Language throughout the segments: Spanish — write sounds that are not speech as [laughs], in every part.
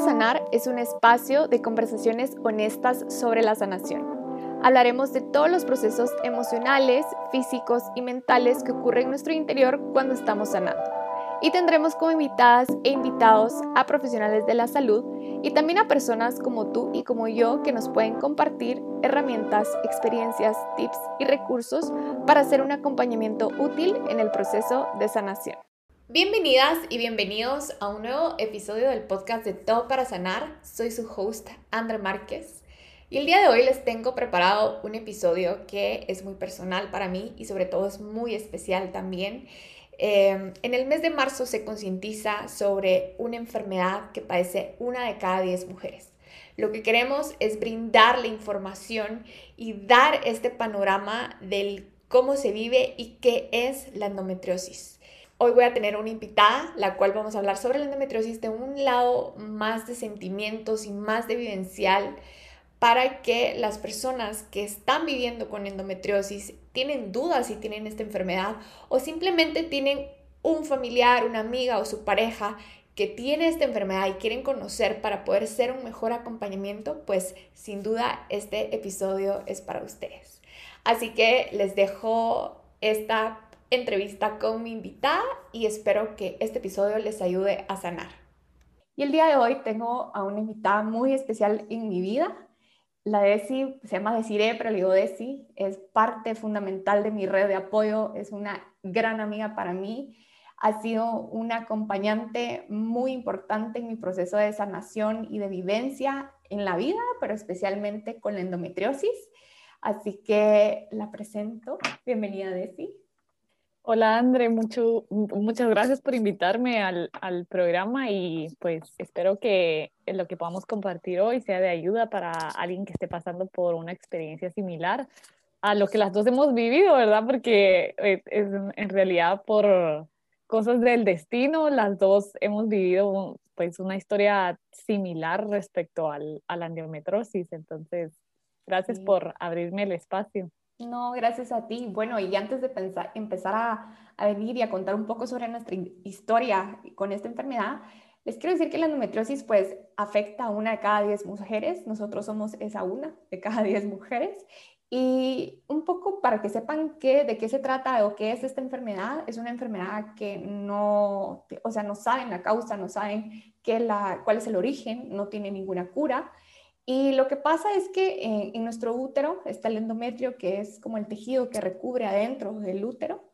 Sanar es un espacio de conversaciones honestas sobre la sanación. Hablaremos de todos los procesos emocionales, físicos y mentales que ocurren en nuestro interior cuando estamos sanando. Y tendremos como invitadas e invitados a profesionales de la salud y también a personas como tú y como yo que nos pueden compartir herramientas, experiencias, tips y recursos para hacer un acompañamiento útil en el proceso de sanación. Bienvenidas y bienvenidos a un nuevo episodio del podcast de Todo para Sanar. Soy su host, André Márquez. Y el día de hoy les tengo preparado un episodio que es muy personal para mí y sobre todo es muy especial también. Em, en el mes de marzo se concientiza sobre una enfermedad que padece una de cada diez mujeres. Lo que queremos es brindar la información y dar este panorama del cómo se vive y qué es la endometriosis. Hoy voy a tener una invitada, la cual vamos a hablar sobre la endometriosis de un lado más de sentimientos y más de vivencial para que las personas que están viviendo con endometriosis tienen dudas si tienen esta enfermedad o simplemente tienen un familiar, una amiga o su pareja que tiene esta enfermedad y quieren conocer para poder ser un mejor acompañamiento, pues sin duda este episodio es para ustedes. Así que les dejo esta entrevista con mi invitada y espero que este episodio les ayude a sanar. Y el día de hoy tengo a una invitada muy especial en mi vida. La Desi se llama Desiree, pero le digo Desi, es parte fundamental de mi red de apoyo, es una gran amiga para mí, ha sido una acompañante muy importante en mi proceso de sanación y de vivencia en la vida, pero especialmente con la endometriosis. Así que la presento. Bienvenida, Desi. Hola André, mucho, muchas gracias por invitarme al, al, programa y pues espero que lo que podamos compartir hoy sea de ayuda para alguien que esté pasando por una experiencia similar a lo que las dos hemos vivido, ¿verdad? Porque eh, es, en realidad por cosas del destino, las dos hemos vivido pues una historia similar respecto al, a la endometrosis, entonces gracias por abrirme el espacio. No, gracias a ti. Bueno, y antes de pensar, empezar a, venir y a contar un poco sobre nuestra historia con esta enfermedad, les quiero decir que la endometriosis pues afecta a una de cada diez mujeres. Nosotros somos esa una de cada diez mujeres. Y un poco para que sepan qué, de qué se trata o qué es esta enfermedad, es una enfermedad que no, o sea, no saben la causa, no saben qué la, cuál es el origen, no tiene ninguna cura. Y lo que pasa es que eh, en nuestro útero está el endometrio, que es como el tejido que recubre adentro del útero,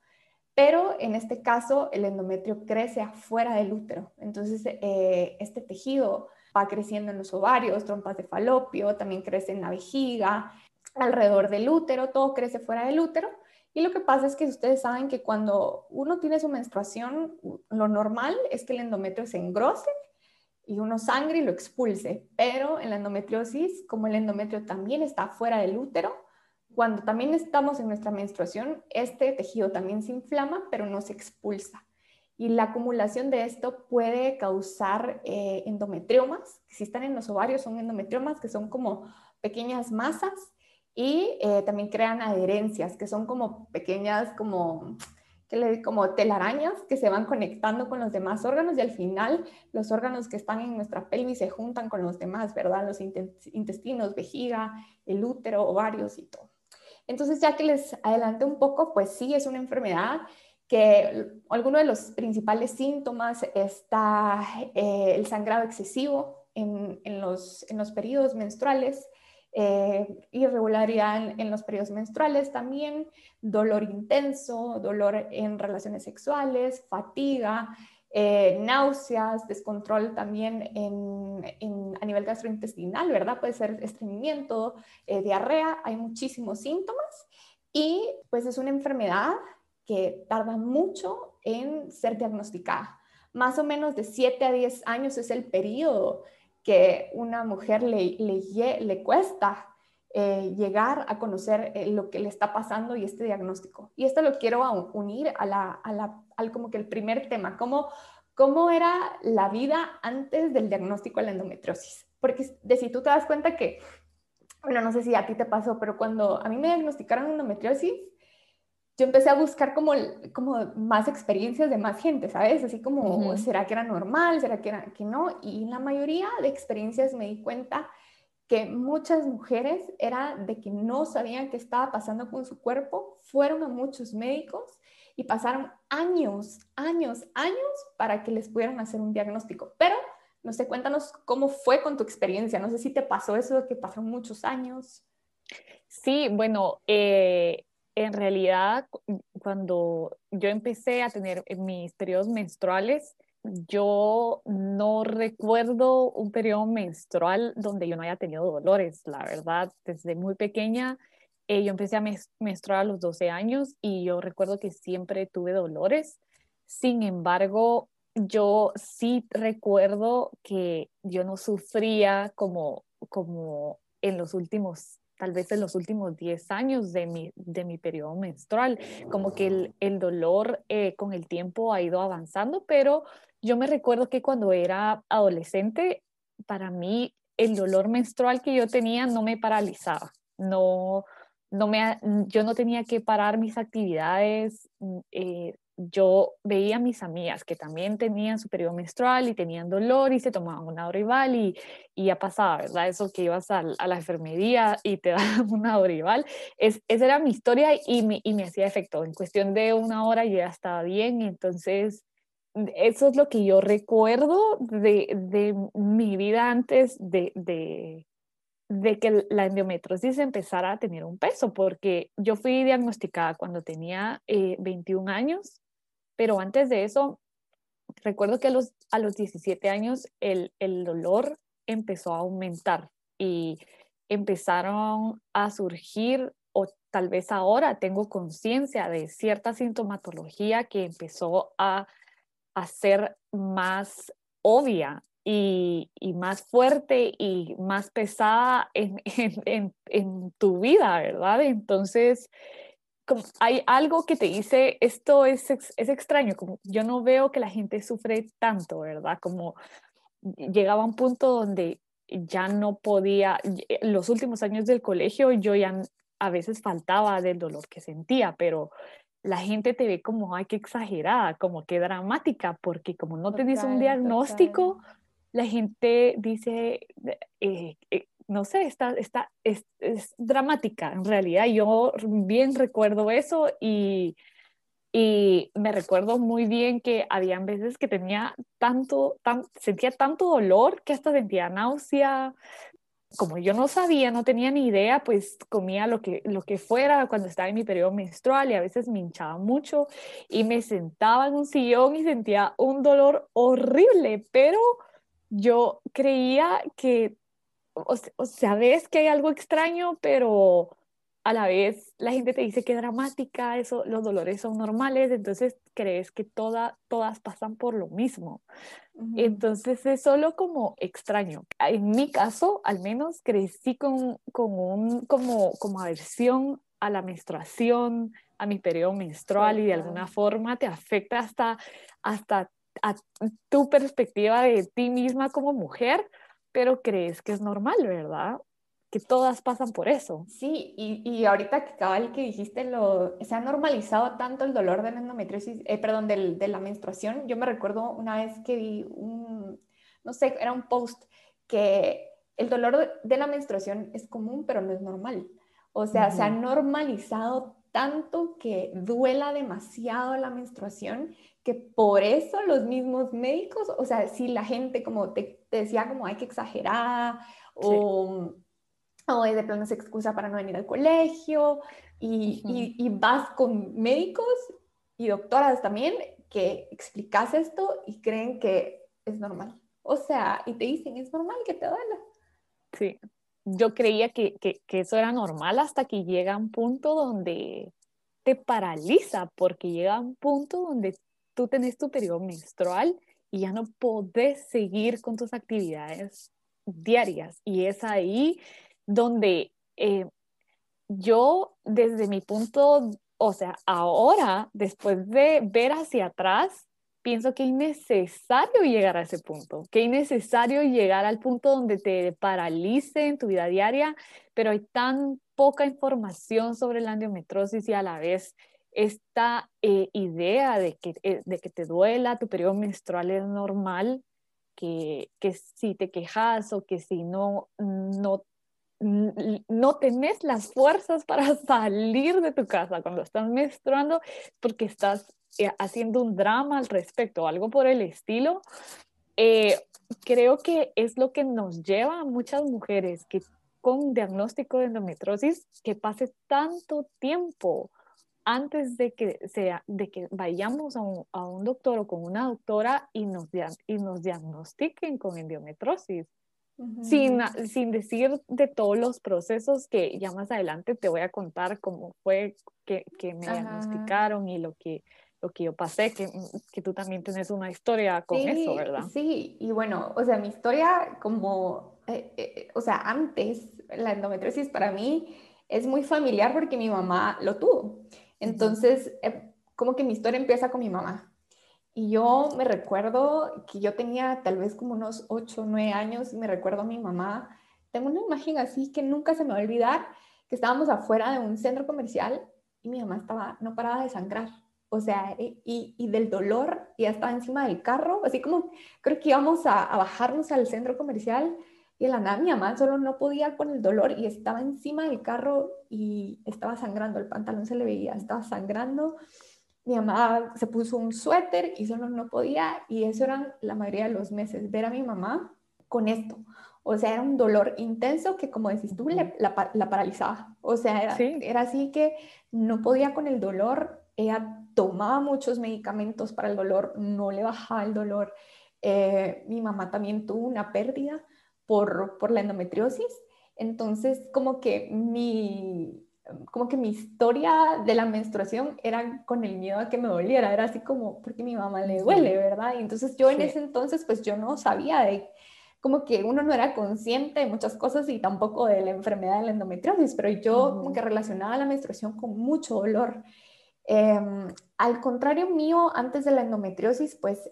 pero en este caso el endometrio crece afuera del útero. Entonces, eh, este tejido va creciendo en los ovarios, trompas de falopio, también crece en la vejiga, alrededor del útero, todo crece fuera del útero. Y lo que pasa es que ustedes saben que cuando uno tiene su menstruación, lo normal es que el endometrio se engrose y uno sangre y lo expulse. Pero en la endometriosis, como el endometrio también está fuera del útero, cuando también estamos en nuestra menstruación, este tejido también se inflama, pero no se expulsa. Y la acumulación de esto puede causar eh, endometriomas, si están en los ovarios son endometriomas, que son como pequeñas masas, y eh, también crean adherencias, que son como pequeñas, como como telarañas que se van conectando con los demás órganos y al final los órganos que están en nuestra pelvis se juntan con los demás, ¿verdad? Los intestinos, vejiga, el útero, ovarios y todo. Entonces, ya que les adelanté un poco, pues sí, es una enfermedad que alguno de los principales síntomas está eh, el sangrado excesivo en, en, los, en los periodos menstruales, eh, irregularidad en, los periodos menstruales también, dolor intenso, dolor en relaciones sexuales, fatiga, eh, náuseas, descontrol también a nivel gastrointestinal, ¿verdad? Puede ser estreñimiento, eh, diarrea, hay muchísimos síntomas y pues es una enfermedad que tarda mucho en ser diagnosticada. Más o menos de 7 a 10 años es el periodo que una mujer le, le, cuesta eh, llegar a conocer eh, lo que le está pasando y este diagnóstico. Y esto lo quiero unir a la, al como que el primer tema, cómo, cómo era la vida antes del diagnóstico de la endometriosis. Porque de si tú te das cuenta que, bueno, no sé si a ti te pasó, pero cuando a mí me diagnosticaron endometriosis, yo empecé a buscar como, como más experiencias de más gente, ¿sabes? Así como, ¿será que era normal? ¿Será que, era, que no? Y en la mayoría de experiencias me di cuenta que muchas mujeres era de que no sabían qué estaba pasando con su cuerpo, fueron a muchos médicos y pasaron años, años, años para que les pudieran hacer un diagnóstico. Pero, no sé, cuéntanos cómo fue con tu experiencia. No sé si te pasó eso de que pasaron muchos años. Sí, bueno, eh, en realidad cuando yo empecé a tener mis periodos menstruales, yo no recuerdo un periodo menstrual donde yo no haya tenido dolores, la verdad, desde muy pequeña. Eh, yo empecé a menstruar a los 12 años y yo recuerdo que siempre tuve dolores. Sin embargo, yo sí recuerdo que yo no sufría como, como en los últimos tal vez en los últimos 10 años de mi, de mi periodo menstrual, como que el, el dolor eh, con el tiempo ha ido avanzando, pero yo me recuerdo que cuando era adolescente, para mí el dolor menstrual que yo tenía no me paralizaba, no, no me, yo no tenía que parar mis actividades, mm, eh, yo veía a mis amigas que también tenían su menstrual y tenían dolor y se tomaban una Dorival y, y ya pasaba, ¿verdad? Eso que ibas a, la enfermería y te [laughs] daban una Dorival, es, esa era mi historia y me, y me hacía efecto. En cuestión de una hora ya estaba bien y entonces eso es lo que yo recuerdo de, de mi vida antes de, de, de, que la endometriosis empezara a tener un peso, porque yo fui diagnosticada cuando tenía 21 eh, años, pero antes de eso, recuerdo que a los, a los 17 años el, el dolor empezó a aumentar y empezaron a surgir o tal vez ahora tengo conciencia de cierta sintomatología que empezó a a ser más obvia y, más fuerte y más pesada en, [laughs] en, tu vida, ¿verdad? Entonces, hay algo que te dice, esto es, es extraño, como yo no veo que la gente sufre tanto, ¿verdad? Como llegaba a un punto donde ya no podía, los últimos años del colegio yo ya a veces faltaba del dolor que sentía, pero la gente te ve como, ay, qué exagerada, como qué dramática, porque como no tenés un diagnóstico, la gente dice, eh, eh, no sé, está, está, es, dramática. En realidad yo bien recuerdo eso y, y me recuerdo muy bien que habían veces que tenía tanto, tan, sentía tanto dolor que hasta sentía náusea, como yo no sabía, no tenía ni idea, pues comía lo que, lo que fuera cuando estaba en mi periodo menstrual y a veces me hinchaba mucho y me sentaba en un sillón y sentía un dolor horrible, pero yo creía que, o, o sea, ves que hay algo extraño, pero a la vez la gente te dice que dramática, eso, los dolores son normales, entonces crees que toda, todas pasan por lo mismo. Entonces es solo como extraño. En mi caso, al menos, crecí con, con un, como, como aversión a la menstruación, a mi periodo menstrual y de alguna forma te afecta hasta, hasta a tu perspectiva de ti misma como mujer, pero crees que es normal, ¿verdad? que todas pasan por eso. Sí, y, y ahorita que cabal que dijiste, lo, se ha normalizado tanto el dolor de la endometriosis, eh, perdón, del, de la menstruación. Yo me recuerdo una vez que vi un, no sé, era un post que el dolor de la menstruación es común, pero no es normal. O sea, se ha normalizado tanto que duela demasiado la menstruación que por eso los mismos médicos, o sea, si la gente como te, decía como hay que exagerar o o de plano se excusa para no venir al colegio y, y, vas con médicos y doctoras también que explicas esto y creen que es normal. O sea, y te dicen, es normal que te duela. Sí, yo creía que, que, eso era normal hasta que llega un punto donde te paraliza, porque llega un punto donde tú tenés tu periodo menstrual y ya no podés seguir con tus actividades diarias. Y es ahí donde eh, yo desde mi punto, o sea, ahora, después de ver hacia atrás, pienso que es necesario llegar a ese punto, que es necesario llegar al punto donde te paralice en tu vida diaria, pero hay tan poca información sobre la endometriosis y a la vez esta eh, idea de que, eh, de que te duela, tu periodo menstrual es normal, que, que si te quejas o que si no, no, no tenés las fuerzas para [laughs] salir de tu casa cuando estás menstruando porque estás haciendo un drama al respecto, algo por el estilo, creo que es lo que nos lleva a muchas mujeres que con diagnóstico de endometriosis que pase tanto tiempo antes de que, sea, de que vayamos a un, a un doctor o con una doctora y nos, y nos diagnostiquen con endometriosis. sin, sin decir de todos los procesos que ya más adelante te voy a contar cómo fue que, que me diagnosticaron y lo que, lo que yo pasé, que, que tú también tienes una historia con eso, ¿verdad? Sí, y bueno, o sea, mi historia como, eh, eh, o sea, antes, la endometriosis para mí es muy familiar porque mi mamá lo tuvo. Entonces, eh, como que mi historia empieza con mi mamá. Y yo me recuerdo que yo tenía tal vez como unos 8 o 9 años y me recuerdo a mi mamá. Tengo una imagen así que nunca se me va a olvidar, que estábamos afuera de un centro comercial y mi mamá estaba, no paraba de sangrar. O sea, y, y del dolor, ya estaba encima del carro, así como creo que íbamos a, a bajarnos al centro comercial y la nada mi mamá solo no podía con el dolor y estaba encima del carro y estaba sangrando, el pantalón se le veía, estaba sangrando. Mi mamá se puso un suéter y solo no podía y eso eran la mayoría de los meses, ver a mi mamá con esto. O sea, era un dolor intenso que, como decís tú, la, la, paralizaba. O sea, era, era así que no podía con el dolor. Ella tomaba muchos medicamentos para el dolor, no le bajaba el dolor. Eh, mi mamá también tuvo una pérdida por, por la endometriosis. Entonces, como que mi, como que mi historia de la menstruación era con el miedo a que me doliera, era así como, porque mi mamá le duele, ¿verdad? Y entonces yo en ese entonces, pues yo no sabía de, como que uno no era consciente de muchas cosas y tampoco de la enfermedad de la endometriosis, pero yo como que relacionaba la menstruación con mucho dolor. Em, al contrario mío, antes de la endometriosis, pues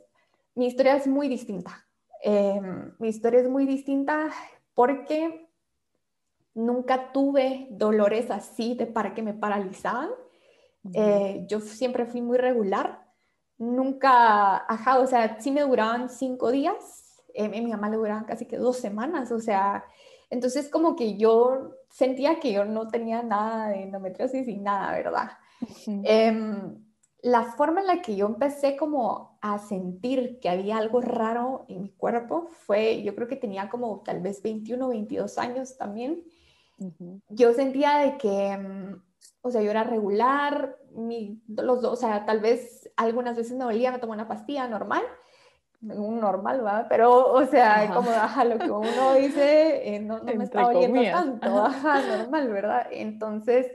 mi historia es muy distinta. Em, mi historia es muy distinta porque nunca tuve dolores así de para que me paralizaban. Eh, yo siempre fui muy regular. Nunca, ajá, o sea, sí me duraban cinco días. Eh, a mi mamá le duraban casi que dos semanas, o sea, entonces como que yo sentía que yo no tenía nada de endometriosis y nada, ¿verdad? La forma en la que yo empecé como a sentir que había algo raro en mi cuerpo fue, yo creo que tenía como tal vez 21 o 22 años también. Yo sentía de que, mm, o sea, yo era regular, mi, los dos, o sea, tal vez algunas veces me dolía, me tomé una pastilla normal, un normal, ¿verdad? Pero, o sea, como ajá, lo que uno dice, eh, no, no me está doliendo tanto, ajá, normal, ¿verdad? Entonces,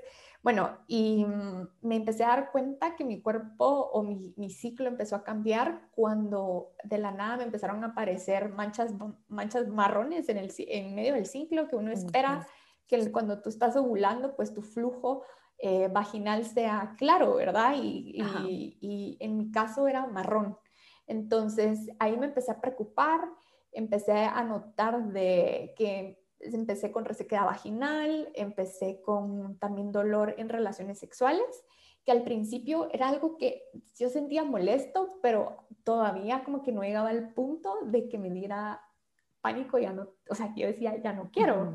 bueno, y mm, me empecé a dar cuenta que mi cuerpo o mi, ciclo empezó a cambiar cuando de la nada me empezaron a aparecer manchas, manchas marrones en, el, en medio del ciclo que uno espera que cuando tú estás ovulando, pues tu flujo eh, vaginal sea claro, ¿verdad? Y, y, y, en mi caso era marrón. Entonces ahí me empecé a preocupar, empecé a notar de que empecé con resequedad vaginal, empecé con también dolor en relaciones sexuales, que al principio era algo que yo sentía molesto, pero todavía como que no llegaba al punto de que me diera pánico, ya no, o sea, yo decía, ya no quiero.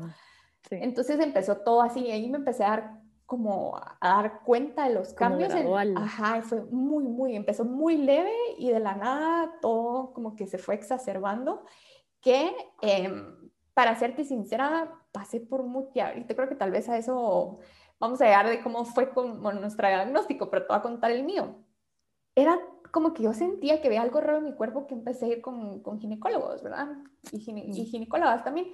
Entonces empezó todo así y ahí me empecé a dar como a dar cuenta de los cambios. En, ajá, fue muy, muy, empezó muy leve y de la nada todo como que se fue exacerbando, que eh, para serte sincera, pasé por mucho, y te creo que tal vez a eso vamos a llegar de cómo fue con nuestro diagnóstico, pero te voy a contar el mío. Era como que yo sentía que había algo raro en mi cuerpo que empecé a ir con, con ginecólogos, ¿verdad? Y, y, ginecólogas también.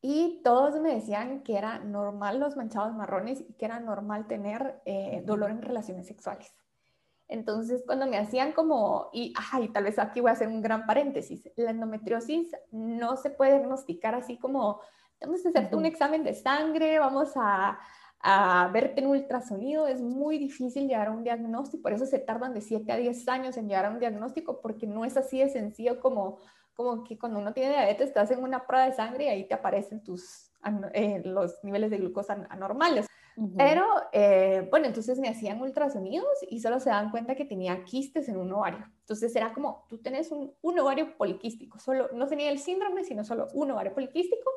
Y todos me decían que era normal los manchados marrones y que era normal tener eh, dolor en relaciones sexuales. Entonces, cuando me hacían como, y, ay, tal vez aquí voy a hacer un gran paréntesis, la endometriosis no se puede diagnosticar así como, vamos a hacerte un examen de sangre, vamos a, a verte en ultrasonido, es muy difícil llegar a un diagnóstico, por eso se tardan de 7 a 10 años en llegar a un diagnóstico, porque no es así de sencillo como, como que cuando uno tiene diabetes te hacen una prueba de sangre y ahí te aparecen tus eh, los niveles de glucosa anormales. Pero, eh, bueno, entonces me hacían ultrasonidos y solo se dan cuenta que tenía quistes en un ovario. Entonces era como, tú tenés un, un ovario poliquístico, solo, no tenía el síndrome, sino solo un ovario poliquístico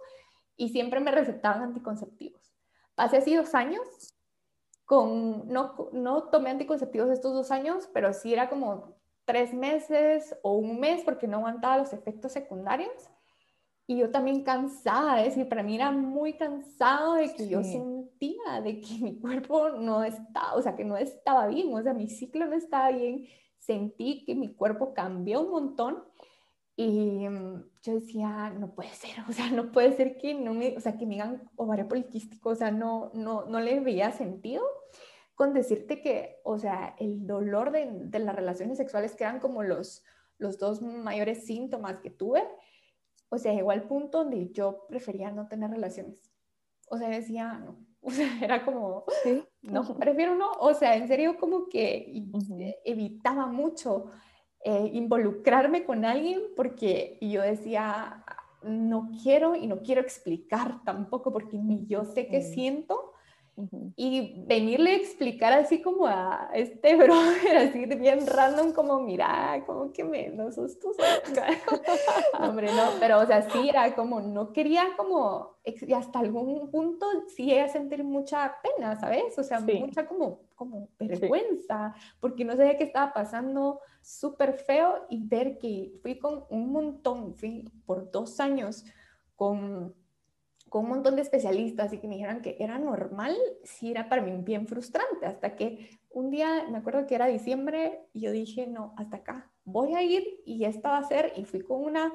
y siempre me recetaban anticonceptivos. Pasé así dos años, con, no, no tomé anticonceptivos estos dos años, pero sí era como tres meses o un mes porque no aguantaba los efectos secundarios y yo también cansada, es decir, para mí era muy cansado de que yo sentía de que mi cuerpo no estaba, o sea, que no estaba bien, o sea, mi ciclo no estaba bien, sentí que mi cuerpo cambió un montón y mm, yo decía, no puede ser, [laughs] o sea, no puede ser que no me, o sea, que me digan ovario poliquístico, o sea, no, no, no le veía sentido con decirte que, o sea, el dolor de, de las relaciones sexuales que eran como los, los dos mayores síntomas que tuve, o sea, llegó al punto donde yo prefería no tener relaciones. O sea, decía, no. [laughs] O sea, era como, [laughs] no, prefiero no. O sea, en serio, como que evitaba mucho eh, involucrarme con alguien porque yo decía, no quiero y no quiero explicar tampoco porque ni yo sé qué siento y venirle a explicar así como a este [laughs] brother, así bien random, como, mira, como que me, no sos tú, no, hombre, no, pero o sea, sí era como, no quería como, y hasta algún punto sí a sentir mucha pena, ¿sabes? O sea, mucha como, como vergüenza, porque no sabía qué estaba pasando, súper feo, y ver que fui con un montón, fui por dos años con con un montón de especialistas y que me dijeran que era normal, sí era para mí bien frustrante, hasta que un día, me acuerdo que era diciembre, y yo dije, no, hasta acá, voy a ir y esta va a ser, y fui con una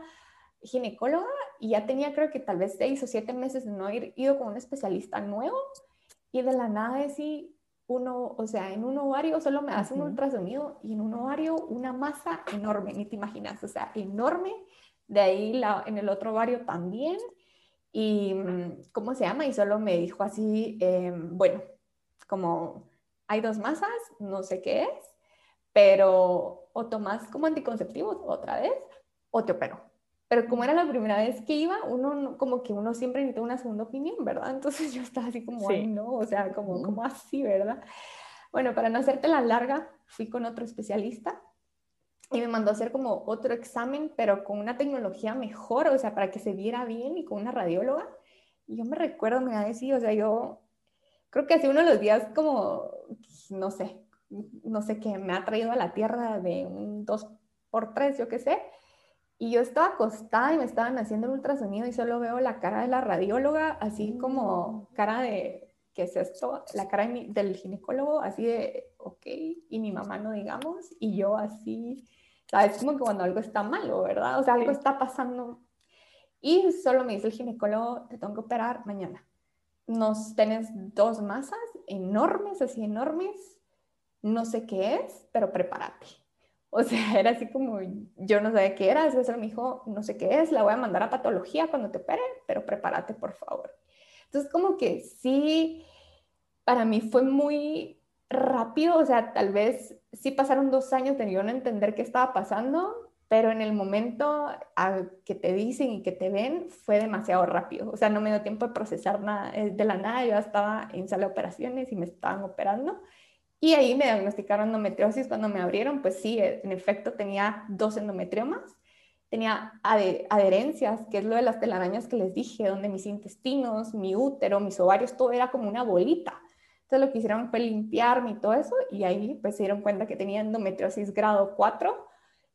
ginecóloga y ya tenía creo que tal vez seis o siete meses de no haber ido con un especialista nuevo y de la nada decir uno, o sea, en un ovario solo me hace un ultrasonido y en un ovario una masa enorme, ni te imaginas, o sea, enorme, de ahí la, en el otro ovario también y mm, ¿cómo se llama? Y solo me dijo así, eh, bueno, como hay dos masas, no sé qué es, pero o tomas como anticonceptivos otra vez o te opero. Pero como era la primera vez que iba, uno como que uno siempre necesita una segunda opinión, ¿verdad? [laughs] Entonces yo estaba así como, ay, no, o sea, como, como así, ¿verdad? Bueno, para no hacerte la larga, fui con otro especialista y me mandó a hacer como otro examen, pero con una tecnología mejor, o sea, para que se viera bien y con una radióloga. Y yo me recuerdo, me ha decir, o sea, yo creo que hace uno de los días como, no sé, no sé qué, me ha traído a la tierra de un 2 por 3 yo qué sé. Y yo estaba acostada y me estaban haciendo el ultrasonido y solo veo la cara de la radióloga, así como cara de, ¿qué es esto? La cara del ginecólogo, así de, ok, y mi mamá no digamos, y yo así ¿sabes? Como que cuando algo está malo, ¿verdad? O sea, algo está pasando. Y solo me dice el ginecólogo, te tengo que operar mañana. Nos tenés dos masas enormes, así enormes. No sé qué es, pero prepárate. O sea, [laughs] era así como, yo no sabía qué era. Entonces me dijo, no sé qué es, la voy a mandar a patología cuando te opere, pero prepárate, por favor. Entonces, como que sí, para mí fue muy rápido, o sea, tal vez sí pasaron dos años de yo no entender qué estaba pasando, pero en el momento que te dicen y que te ven fue demasiado rápido. O sea, no me dio tiempo de procesar nada. Eh, de la nada yo estaba en sala de operaciones y me estaban operando. Y ahí me diagnosticaron endometriosis cuando me abrieron. Pues sí, en efecto tenía dos endometriomas. Tenía adherencias, que es lo de las telarañas que les dije, donde mis intestinos, mi útero, mis ovarios, todo era como una bolita. Entonces lo que hicieron fue limpiarme y todo eso y ahí pues se dieron cuenta que tenía endometriosis grado 4,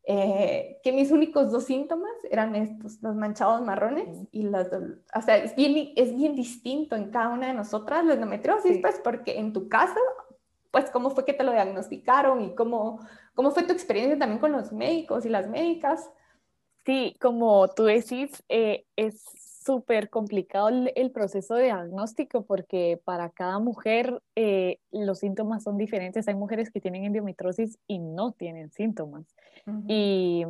eh, que mis únicos dos síntomas eran estos, los manchados marrones y las, o sea, es bien, es bien distinto en cada una de nosotras la endometriosis, pues porque en tu caso, pues cómo fue que te lo diagnosticaron y cómo, cómo fue tu experiencia también con los médicos y las médicas. Sí, como tú decís, eh, es súper complicado el, proceso de diagnóstico porque para cada mujer eh, los síntomas son diferentes. Hay mujeres que tienen endometriosis y no tienen síntomas. y,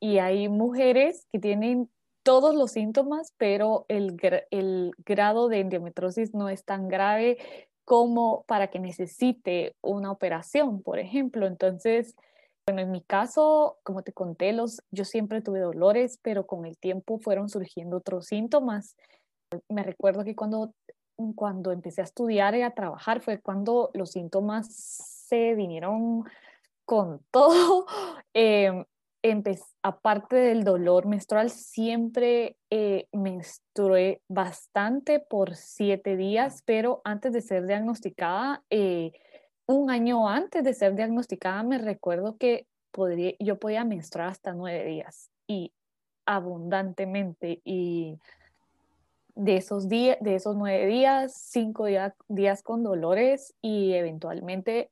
y, hay mujeres que tienen todos los síntomas, pero el, el grado de endometriosis no es tan grave como para que necesite una operación, por ejemplo. Entonces, bueno, en mi caso, como te conté, los, yo siempre tuve dolores, pero con el tiempo fueron surgiendo otros síntomas Me recuerdo que cuando, cuando empecé a estudiar y a trabajar fue cuando los síntomas se vinieron con [laughs] todo. Eh, aparte del dolor menstrual, siempre eh, menstrué bastante por siete días, pero antes de ser diagnosticada, eh, un año antes de ser diagnosticada, me recuerdo que podría, yo podía menstruar hasta nueve días y abundantemente. Y de esos, días, de esos nueve días, cinco días con dolores y eventualmente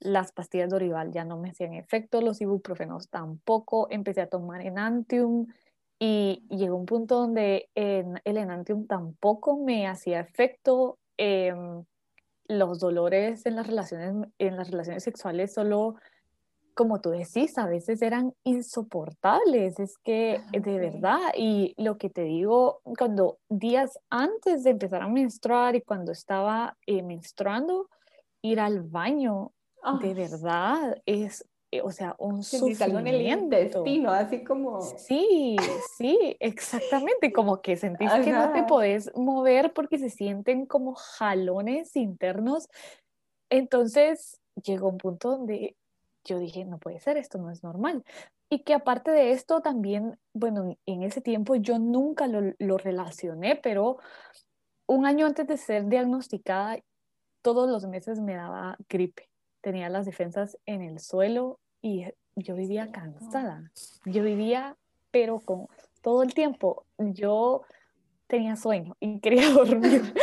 las pastillas de Orival ya no me hacían efecto, los ibuprofenos tampoco, empecé a tomar Enantium y llegó un punto donde el Enantium tampoco me hacía efecto. Em, los dolores en las relaciones, en las relaciones sexuales solo, como tú decís, a veces eran insoportables, es que de verdad, y lo que te digo, cuando días antes de empezar a menstruar y cuando estaba eh, menstruando, ir al baño de verdad es, o sea, un sufrimiento. en el intestino, así como... Sí, sí, exactamente, como que sentís que no te podés mover porque se sienten como jalones internos. Entonces llegó un punto donde yo dije, no puede ser, esto no es normal. Y que aparte de esto también, bueno, en ese tiempo yo nunca lo, lo relacioné, pero un año antes de ser diagnosticada, todos los meses me daba gripe tenía las defensas en el suelo y yo vivía cansada. Yo vivía, pero con todo el tiempo, yo tenía sueño y [laughs] quería dormir.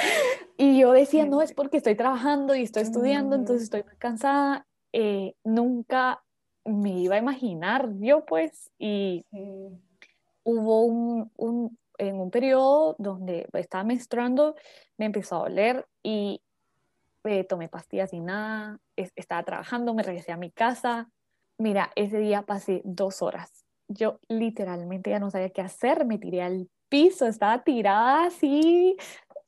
Y yo decía, no, es porque estoy trabajando y estoy estudiando, entonces estoy muy cansada. Eh, nunca me iba a imaginar yo, pues, y hubo un, un, en un periodo donde estaba menstruando, me empezó a doler y eh, tomé pastillas y nada, estaba trabajando, me regresé a mi casa. Mira, ese día pasé dos horas. Yo literalmente ya no sabía qué hacer, me tiré al piso, estaba tirada así,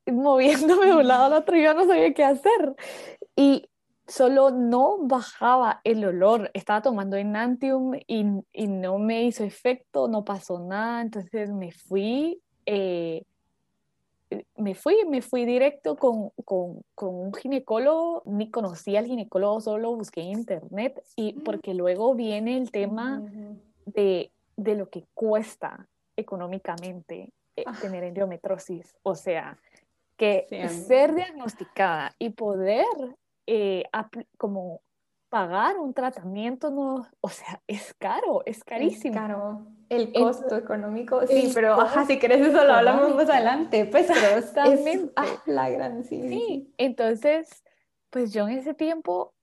moviéndome de un lado al otro, yo no sabía qué hacer. Y solo no bajaba el olor. Estaba tomando Enantium y, y no me hizo efecto, no pasó nada. Entonces me fui eh, me fui, me fui directo con, con, con, un ginecólogo, ni conocí al ginecólogo, solo busqué en internet, y mm. porque luego viene el tema de, de lo que cuesta económicamente eh, ah. tener endometrosis, o sea, que ser diagnosticada y poder eh, como pagar un tratamiento no, o sea, es caro, es carísimo. Es caro. El costo económico, sí, pero ajá, si querés eso lo hablamos más adelante, pues, pero es, ah, la gran, sí, sí. entonces, pues yo en ese tiempo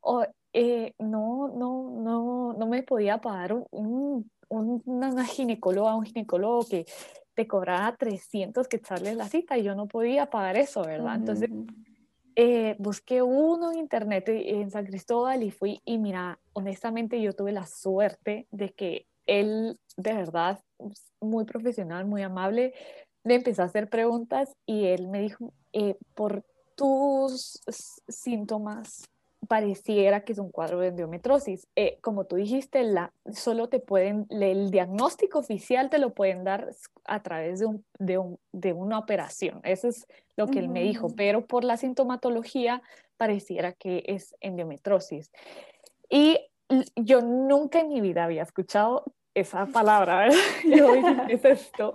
eh, no, no, no, no me podía pagar un, un, una ginecóloga, un ginecólogo que te cobrara 300 quetzales la cita y yo no podía pagar eso, ¿verdad? Entonces eh, busqué uno en internet eh, en San Cristóbal y fui y mira, honestamente yo tuve la suerte de que él de verdad muy profesional, muy amable, le empezó a hacer preguntas y él me dijo, eh, por tus síntomas pareciera que es un cuadro de endometrosis. Eh, como tú dijiste, la, solo te pueden, el diagnóstico oficial te lo pueden dar a través de, un, de, un, de una operación. Eso es lo que él me dijo, pero por la sintomatología pareciera que es endometrosis. Y yo nunca en mi vida había escuchado esa palabra, ¿verdad? [laughs] Yo dije, ¿qué es esto?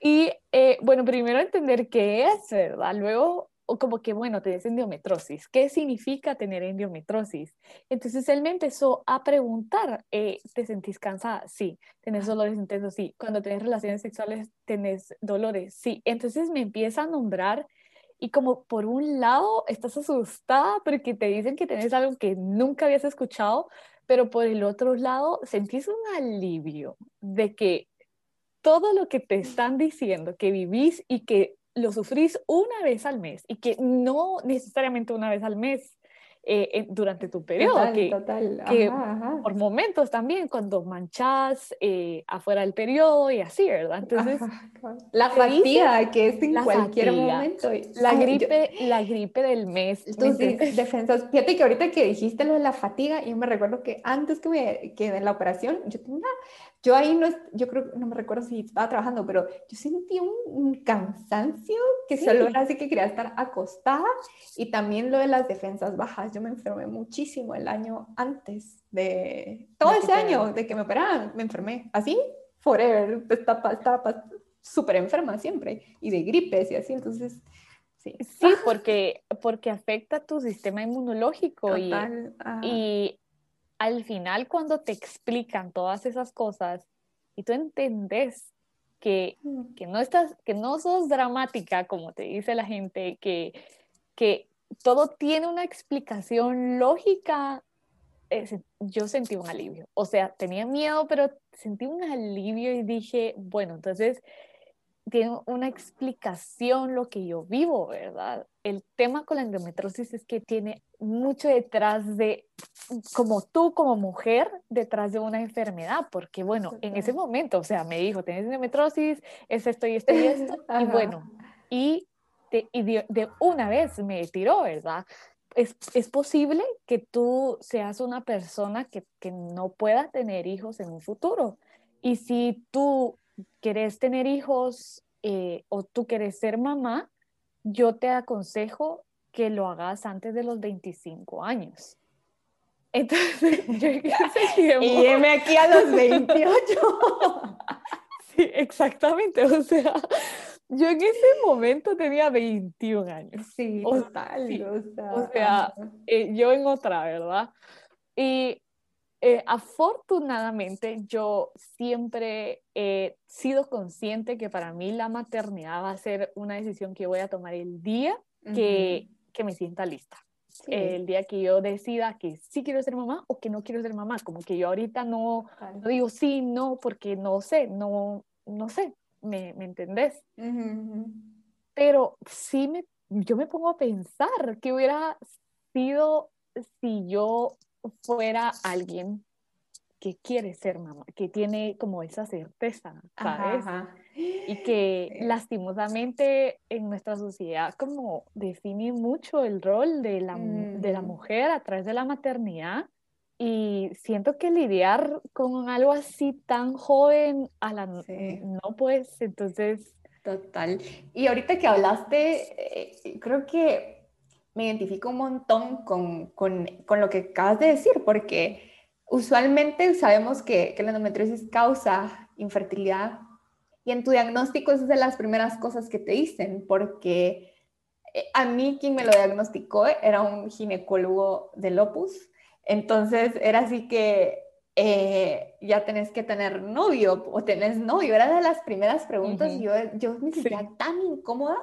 Y eh, bueno, primero entender qué es, ¿verdad? Luego o como que, bueno, tenés endometrosis. ¿Qué significa tener endometrosis? Entonces él me empezó a preguntar, eh, ¿te sentís cansada? Sí. ¿Tenés dolores intensos? Sí. Cuando tenés relaciones sexuales, ¿tenés dolores? Sí. Entonces me empieza a nombrar y como por un lado estás asustada porque te dicen que tenés algo que nunca habías escuchado, pero por el otro lado sentís un alivio de que todo lo que te están diciendo que vivís y que lo sufrís una vez al mes y que no necesariamente una vez al mes eh, durante tu periodo, total, que, total. que por momentos también cuando manchas eh, afuera del periodo y así, ¿verdad? Entonces, la fatiga que es en cualquier momento. La gripe, la gripe del mes. Tus [laughs] defensas. Fíjate que ahorita que dijiste lo de la fatiga, yo me recuerdo que antes que, me, que en la operación, yo tenía yo ahí no, yo creo, no me recuerdo si estaba trabajando, pero yo sentí un, cansancio que solo era así que quería estar acostada y también lo de las defensas bajas. Yo me enfermé muchísimo el año antes de, todo ese año de que me operaran, me enfermé. Así, forever, estaba, estaba súper enferma siempre y de gripes y así, entonces... Sí, sí porque, porque afecta tu sistema inmunológico y, y al final cuando te explican todas esas cosas y tú entendés que, mm. que, no estás, que no sos dramática, como te dice la gente, que, que todo tiene una explicación lógica, yo sentí un alivio. O sea, tenía miedo, pero sentí un alivio y dije, bueno, entonces tiene una explicación lo que yo vivo, ¿verdad? El tema con la endometriosis es que tiene mucho detrás de, como tú como mujer, detrás de una enfermedad, porque bueno, en ese momento, o sea, me dijo, tienes endometriosis, es esto y esto y esto, [laughs] y bueno, y, de, y de, una vez me tiró, ¿verdad? Es, es, posible que tú seas una persona que, que no pueda tener hijos en un futuro. Y si tú querés tener hijos eh, o tú quieres ser mamá, yo te aconsejo que lo hagas antes de los 25 años. Entonces, [laughs] yo. Y aquí a los 28. [laughs] sí, exactamente. O sea, yo en ese momento tenía 21 años. Sí, total. o sea, eh, yo en otra, ¿verdad? Y eh, afortunadamente yo siempre he sido consciente que para mí la maternidad va a ser una decisión que voy a tomar el día que, que me sienta lista. El día que yo decida que sí quiero ser mamá o que no quiero ser mamá, como que yo ahorita no, no digo sí, no, porque no sé, no, no sé, ¿me, me entendés? Pero sí me, yo me pongo a pensar que hubiera sido si yo fuera alguien que quiere ser mamá, que tiene como esa certeza, ¿sabes? Y que lastimosamente en nuestra sociedad como define mucho el rol de la, de la mm. mujer a través de la maternidad. Y siento que lidiar con algo así tan joven a la no pues entonces total. Y ahorita que hablaste eh, creo que me identifico un montón con, con, con, lo que acabas de decir, porque usualmente sabemos que, que la endometriosis causa infertilidad y en tu diagnóstico es de las primeras cosas que te dicen, porque eh, a mí quien me lo diagnosticó era un ginecólogo del Opus, entonces era así que eh, ya tenés que tener novio o tenés novio, era de las primeras preguntas. Y yo, yo me sentía tan incómoda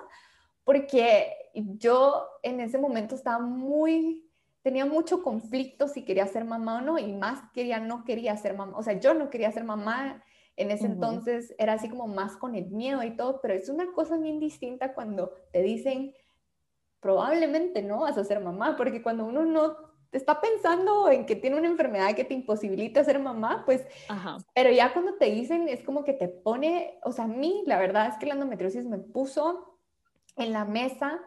porque yo en ese momento estaba muy, tenía mucho conflicto si quería ser mamá o no, y más quería, no quería ser mamá, o sea, yo no quería ser mamá, en ese entonces era así como más con el miedo y todo, pero es una cosa bien distinta cuando te dicen, probablemente no vas a ser mamá, porque cuando uno no está pensando en que tiene una enfermedad que te imposibilita ser mamá, pues, pero ya cuando te dicen es como que te pone, o sea, a mí la verdad es que la endometriosis me puso en la mesa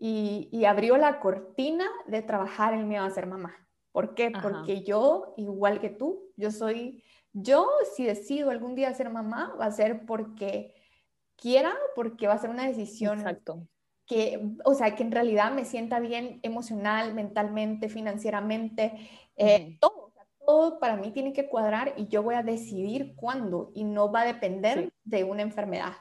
y, abrió la cortina de trabajar el miedo a ser mamá. ¿Por qué? Porque yo, igual que tú, yo soy, yo si decido algún día ser mamá, va a ser porque quiera, porque va a ser una decisión Exacto. que, o sea, que en realidad me sienta bien emocional, mentalmente, financieramente, eh, todo. todo para mí tiene que cuadrar y yo voy a decidir cuándo y no va a depender de una enfermedad.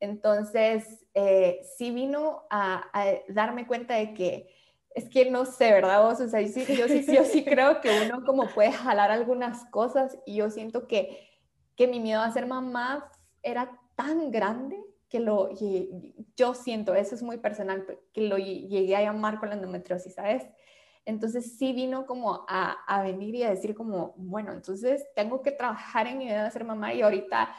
Entonces, eh, sí vino a, darme cuenta de que es que no sé, ¿verdad vos? O sea, yo sí, yo sí, yo sí [laughs] creo que uno como puede jalar algunas cosas y yo siento que, que mi miedo a ser mamá era tan grande que lo, yo siento, eso es muy personal, que lo llegué a llamar con la endometriosis, ¿sabes? Entonces sí vino como a, a, venir y a decir como, bueno, entonces tengo que trabajar en mi miedo a ser mamá y ahorita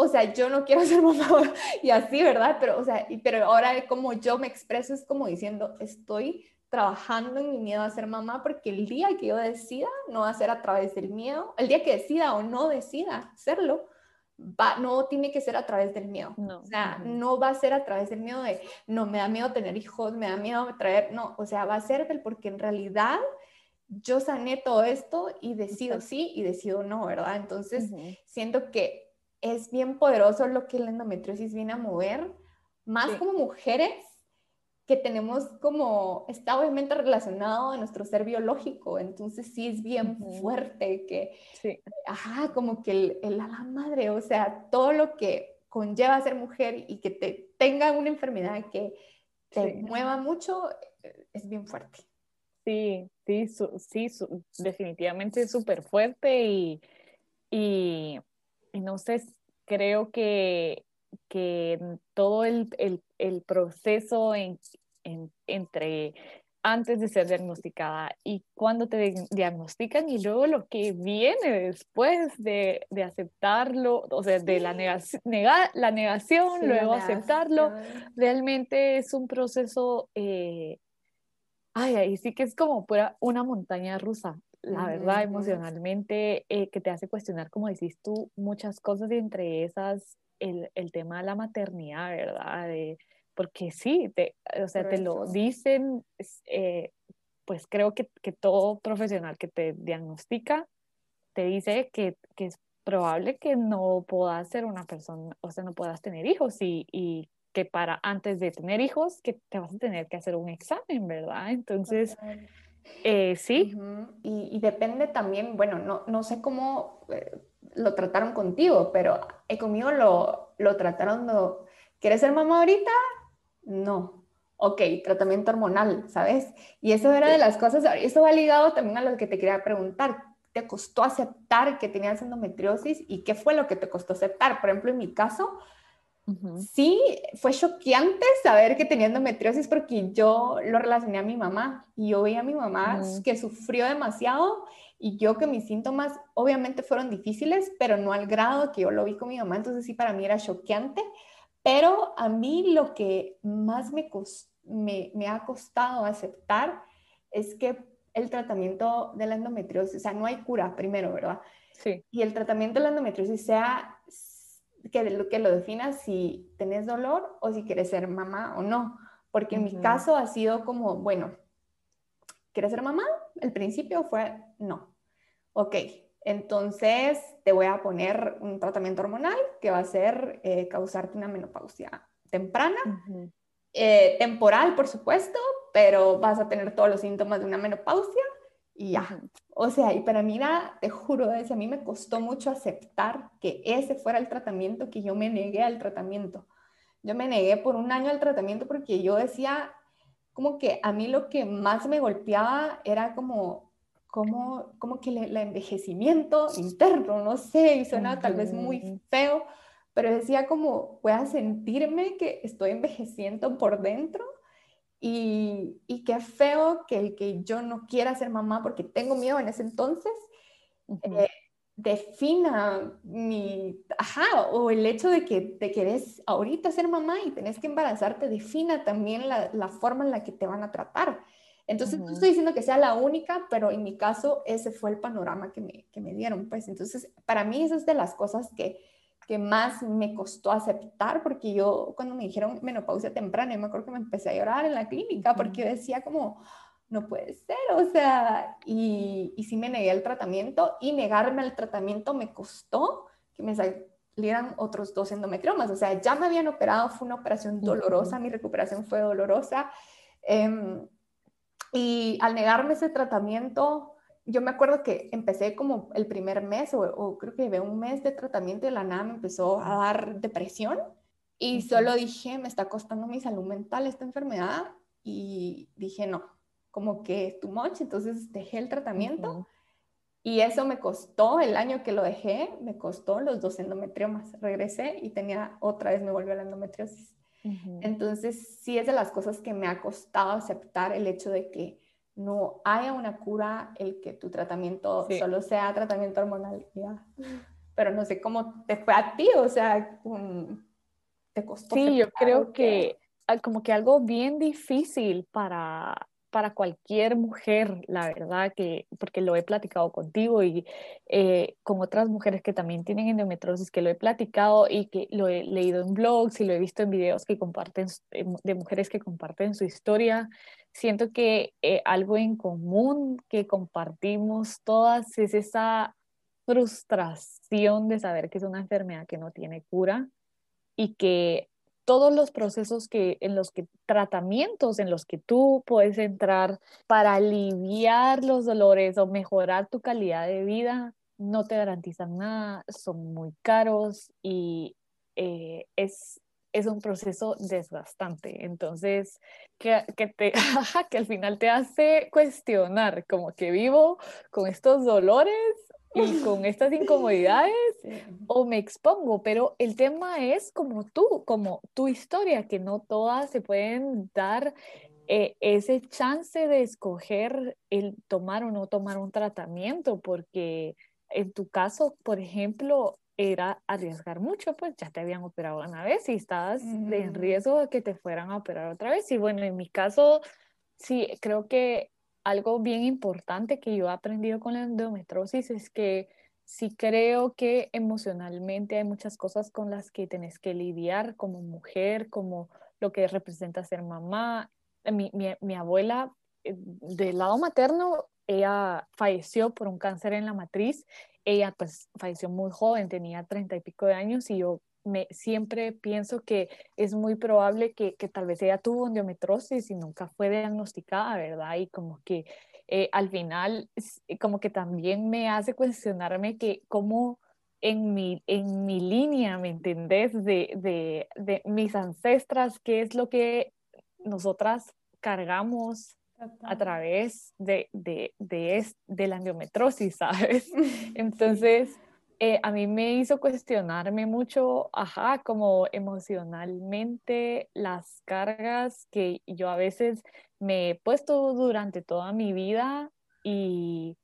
o sea, yo no quiero [laughs] ser mamá y así, ¿verdad? Pero, o sea, pero ahora como yo me expreso es como diciendo, estoy trabajando en mi miedo a ser mamá porque el día que yo decida no va a ser a través del miedo, el día que decida o no decida hacerlo, va, no tiene que ser a través del miedo. No. O sea, no va a ser a través del miedo de, no, me da miedo tener hijos, me da miedo traer, no, o sea, va a ser del porque en realidad yo sané todo esto y decido sí y decido no, ¿verdad? Entonces, siento que es bien poderoso lo que la endometriosis viene a mover, más como mujeres que tenemos como, está obviamente relacionado a nuestro ser biológico, entonces sí es bien fuerte que, sí. ajá, como que el, el, la madre, o sea, todo lo que conlleva ser mujer y que te tenga una enfermedad que te mueva mucho, eh, es bien fuerte. Sí, sí, sí, definitivamente es súper fuerte y, y, sé, creo que, que todo el, el, el proceso en, entre antes de ser diagnosticada y cuando te diagnostican y luego lo que viene después de, de aceptarlo, o sea, de la, negación, la negación, luego aceptarlo, realmente es un proceso, eh, ay, ahí sí que es como una montaña rusa, la verdad, emocionalmente, eh, que te hace cuestionar, como decís tú, muchas cosas y entre esas el, el tema de la maternidad, ¿verdad? De, porque sí, te, o sea, te lo dicen, eh, pues creo que, que, todo profesional que te diagnostica te dice que, que, es probable que no puedas ser una persona, o sea, no puedas tener hijos y, y que para antes de tener hijos, que te vas a tener que hacer un examen, ¿verdad? Entonces, eh, sí. y, y, depende también, bueno, no, no sé cómo eh, lo trataron contigo, pero conmigo lo, lo trataron, no, ¿quieres ser mamá ahorita? No. Ok, tratamiento hormonal, ¿sabes? Y eso era de las cosas, eso va ligado también a lo que te quería preguntar. ¿Te costó aceptar que tenías endometriosis y qué fue lo que te costó aceptar? Por ejemplo, en mi caso, sí, fue choqueante saber que tenía endometriosis porque yo lo relacioné a mi mamá y yo veía a mi mamá que sufrió demasiado y yo que mis síntomas obviamente fueron difíciles, pero no al grado que yo lo vi con mi mamá, entonces sí para mí era choqueante pero a mí lo que más me, me, ha costado aceptar es que el tratamiento de la endometriosis, o sea, no hay cura primero, ¿verdad? Sí. Y el tratamiento de la endometriosis sea que lo, que lo defina si tenés dolor o si quieres ser mamá o no. Porque en mi caso ha sido como, bueno, ¿quieres ser mamá? El principio fue no. Ok, entonces, te voy a poner un tratamiento hormonal que va a ser eh, causarte una menopausia temprana, eh, temporal, por supuesto, pero vas a tener todos los síntomas de una menopausia y ya. O sea, y para mí, te juro, a mí me costó mucho aceptar que ese fuera el tratamiento, que yo me negué al tratamiento. Yo me negué por un año al tratamiento porque yo decía, como que a mí lo que más me golpeaba era como como, como que el envejecimiento interno, no sé, y suena tal vez muy feo, pero decía como, voy a sentirme que estoy envejeciendo por dentro y, y qué feo que el que yo no quiera ser mamá porque tengo miedo en ese entonces, eh, defina mi, ajá, o el hecho de que te querés ahorita ser mamá y tenés que embarazarte, defina también la, la forma en la que te van a tratar. Entonces, no estoy diciendo que sea la única, pero en mi caso ese fue el panorama que me, que me dieron. Pues entonces, para mí eso es de las cosas que, que más me costó aceptar, porque yo cuando me dijeron menopausia temprana, yo me acuerdo que me empecé a llorar en la clínica, porque yo decía como, no puede ser, o sea, y, y sí me negué al tratamiento, y negarme al tratamiento me costó que me salieran otros dos endometriomas, o sea, ya me habían operado, fue una operación dolorosa, mi recuperación fue dolorosa. Eh, y al negarme ese tratamiento, yo me acuerdo que empecé como el primer mes o, creo que de un mes de tratamiento y la nada me empezó a dar depresión y solo dije, me está costando mi salud mental esta enfermedad y dije, no, como que too much, entonces dejé el tratamiento y eso me costó, el año que lo dejé, me costó los dos endometriomas. Regresé y tenía otra vez, me volvió la endometriosis. Entonces, sí es de las cosas que me ha costado aceptar el hecho de que no haya una cura, el que tu tratamiento solo sea tratamiento hormonal. Pero no sé cómo te fue a ti, o sea, te costó. Sí, yo creo que como que algo bien difícil para, para cualquier mujer, la verdad, que porque lo he platicado contigo y eh, con otras mujeres que también tienen endometriosis, que lo he platicado y que lo he leído en blogs y lo he visto en videos que comparten, eh, de mujeres que comparten su historia, siento que eh, algo en común que compartimos todas es esa frustración de saber que es una enfermedad que no tiene cura y que todos los procesos que en los que tratamientos en los que tú puedes entrar para aliviar los dolores o mejorar tu calidad de vida no te garantizan nada, son muy caros y eh, es, es un proceso desgastante. Entonces, que, que, te, [laughs] que al final te hace cuestionar como que vivo con estos dolores y con [laughs] estas incomodidades o me expongo, pero el tema es como tú, como tu historia, que no todas se pueden dar eh, ese chance de escoger el tomar o no tomar un tratamiento, porque en tu caso, por ejemplo, era arriesgar mucho, pues ya te habían operado una vez y estabas en riesgo de que te fueran a operar otra vez. Y bueno, en mi caso, sí, creo que algo bien importante que yo he aprendido con la endometrosis es que sí creo que emocionalmente hay muchas cosas con las que tenés que lidiar como mujer, como lo que representa ser mamá. Mi, mi, mi abuela eh, del lado materno ella falleció por un cáncer en la matriz. Ella pues falleció muy joven, tenía treinta y pico de años y yo me, siempre pienso que es muy probable que, que, tal vez ella tuvo endometrosis y nunca fue diagnosticada, ¿verdad? Y como que eh, al final, como que también me hace cuestionarme que cómo en mi, en mi línea, ¿me entendés? De, de, de mis ancestras, qué es lo que nosotras cargamos a través de, de, de, de, la endometrosis, ¿sabes? [laughs] Entonces, eh, a mí me hizo cuestionarme mucho, ajá, como emocionalmente las cargas que yo a veces me he puesto durante toda mi vida y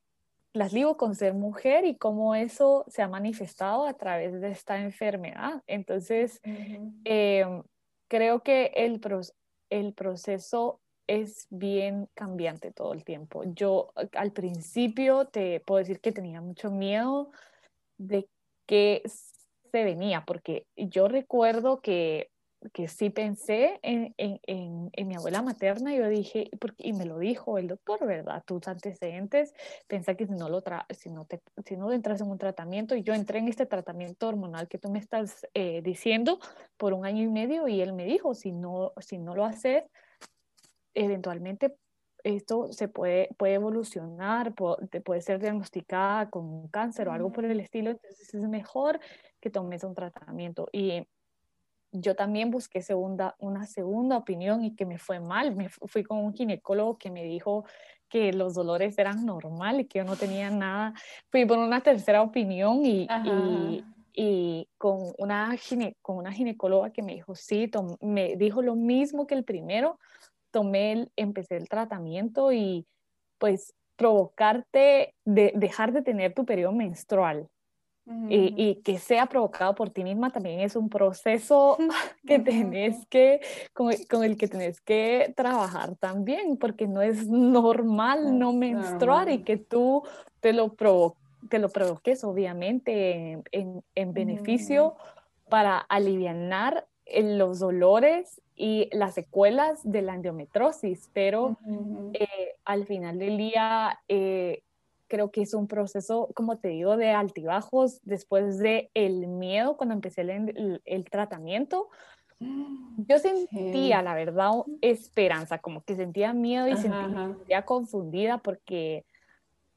las ligo con ser mujer y cómo eso se ha manifestado a través de esta enfermedad. Entonces, em, creo que el, el proceso es bien cambiante todo el tiempo. Yo al principio te puedo decir que tenía mucho miedo de qué se venía, porque yo recuerdo que, que sí pensé en, en, en, mi abuela materna yo dije, porque, y me lo dijo el doctor, ¿verdad? Tus antecedentes, pensá que si no, lo tra si, no te, si no entras en un tratamiento, y yo entré en este tratamiento hormonal que tú me estás eh, diciendo por un año y medio y él me dijo, si no, si no lo haces, eventualmente esto se puede, puede evolucionar, puede, puede ser diagnosticada con un cáncer o algo por el estilo, entonces es mejor que tomes un tratamiento. Y yo también busqué segunda, una segunda opinión y que me fue mal. Me fui con un ginecólogo que me dijo que los dolores eran normal y que yo no tenía nada. Fui por una tercera opinión y, y, y, con, una gine, con una ginecóloga que me dijo, sí, me dijo lo mismo que el primero, tomé, empecé el tratamiento y pues provocarte de dejar de tener tu periodo menstrual y, que sea provocado por ti misma también es un proceso [laughs] [laughs] que tenés que, con, el que tenés que trabajar también, porque no es normal no menstruar y que tú te lo, te lo provoques obviamente en, en, beneficio para aliviar los dolores y las secuelas de la endometrosis, pero eh, al final del día eh, creo que es un proceso, como te digo, de altibajos después de el miedo cuando empecé el, el, tratamiento. Yo sentía, la verdad, esperanza, como que sentía miedo y sentía confundida porque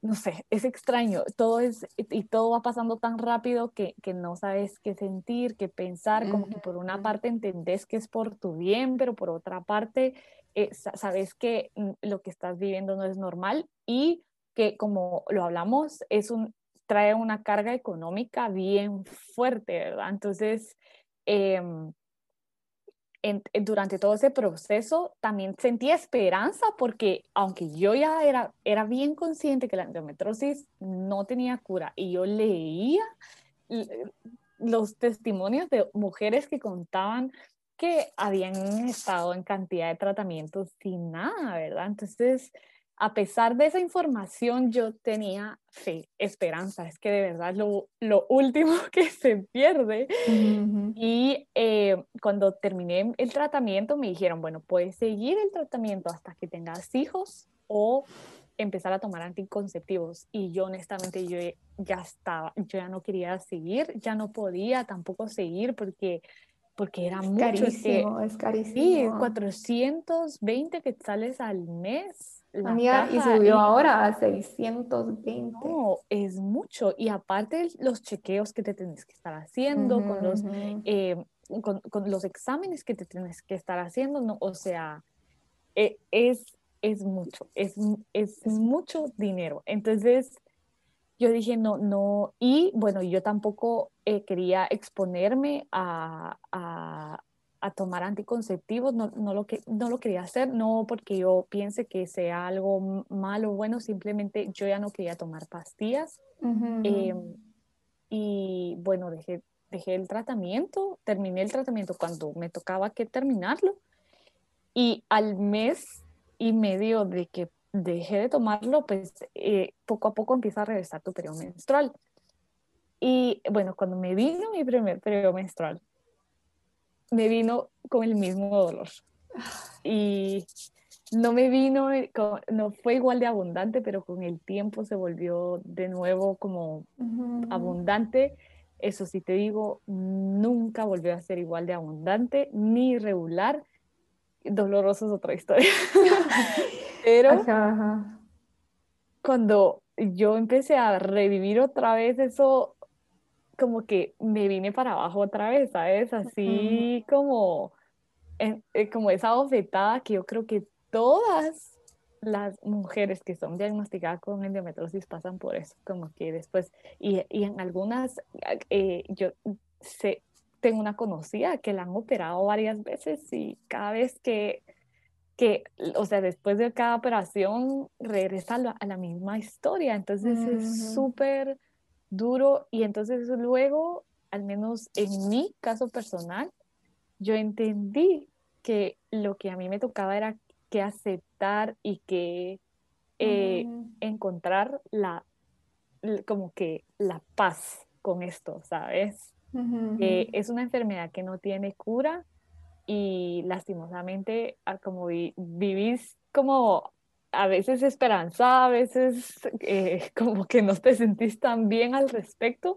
no sé, es extraño, todo es, y todo va pasando tan rápido que, que no sabes qué sentir, qué pensar, como que por una parte entendés que es por tu bien, pero por otra parte eh, sabes que mm, lo que estás viviendo no es normal y que como lo hablamos, es un, trae una carga económica bien fuerte, ¿verdad? Entonces, eh, durante todo ese proceso también sentía esperanza porque aunque yo ya era, era bien consciente que la endometrosis no tenía cura y yo leía los testimonios de mujeres que contaban que habían estado en cantidad de tratamientos sin nada, ¿verdad? Entonces, a pesar de esa información, yo tenía fe, esperanza. Es que de verdad lo, lo último [laughs] que se pierde. Y eh, cuando terminé el tratamiento, me dijeron, bueno, puedes seguir el tratamiento hasta que tengas hijos o empezar a tomar anticonceptivos. Y yo honestamente, yo ya estaba, yo ya no quería seguir, ya no podía tampoco seguir porque porque era mucho. Carísimo, es, carísimo. Sí, 420 quetzales al mes. Amiga, y subió ahora a 620. No, es mucho. Y aparte los chequeos que te tienes que estar haciendo, con, los, eh, con, con, los exámenes que te tienes que estar haciendo, no, o sea, e, es, es mucho, es, es mucho dinero. Entonces, yo dije, no, no, y bueno, yo tampoco eh, quería exponerme a, a, a, tomar anticonceptivos, no, no, lo que, no lo quería hacer, no porque yo piense que sea algo malo o bueno, simplemente yo ya no quería tomar pastillas. Em, y bueno, dejé, dejé el tratamiento, terminé el tratamiento cuando me tocaba que terminarlo. Y al mes y medio de que dejé de tomarlo, pues eh, poco a poco empieza a regresar tu periodo menstrual. Y bueno, cuando me vino mi primer periodo menstrual, me vino con el mismo dolor. Y no me vino, eh, no fue igual de abundante, pero con el tiempo se volvió de nuevo como abundante. Eso sí te digo, nunca volvió a ser igual de abundante ni regular. Doloroso es otra historia. [laughs] Pero cuando yo empecé a revivir otra vez eso, como que me vine para abajo otra vez, ¿sabes? Así como, eh, como esa bofetada que yo creo que todas las mujeres que son diagnosticadas con endometriosis pasan por eso, como que después, y, y en algunas, eh, yo sé, tengo una conocida que la han operado varias veces y cada vez que que, o sea, después de cada operación regresa a la, misma historia. Entonces es súper duro y entonces luego, al menos en mi caso personal, yo entendí que lo que a mí me tocaba era que aceptar y que eh, encontrar la, como que la paz con esto, ¿sabes? es una enfermedad que no tiene cura, y lastimosamente ah, como vivís como a veces esperanzada, a veces eh, [laughs] como que no te sentís tan bien al respecto.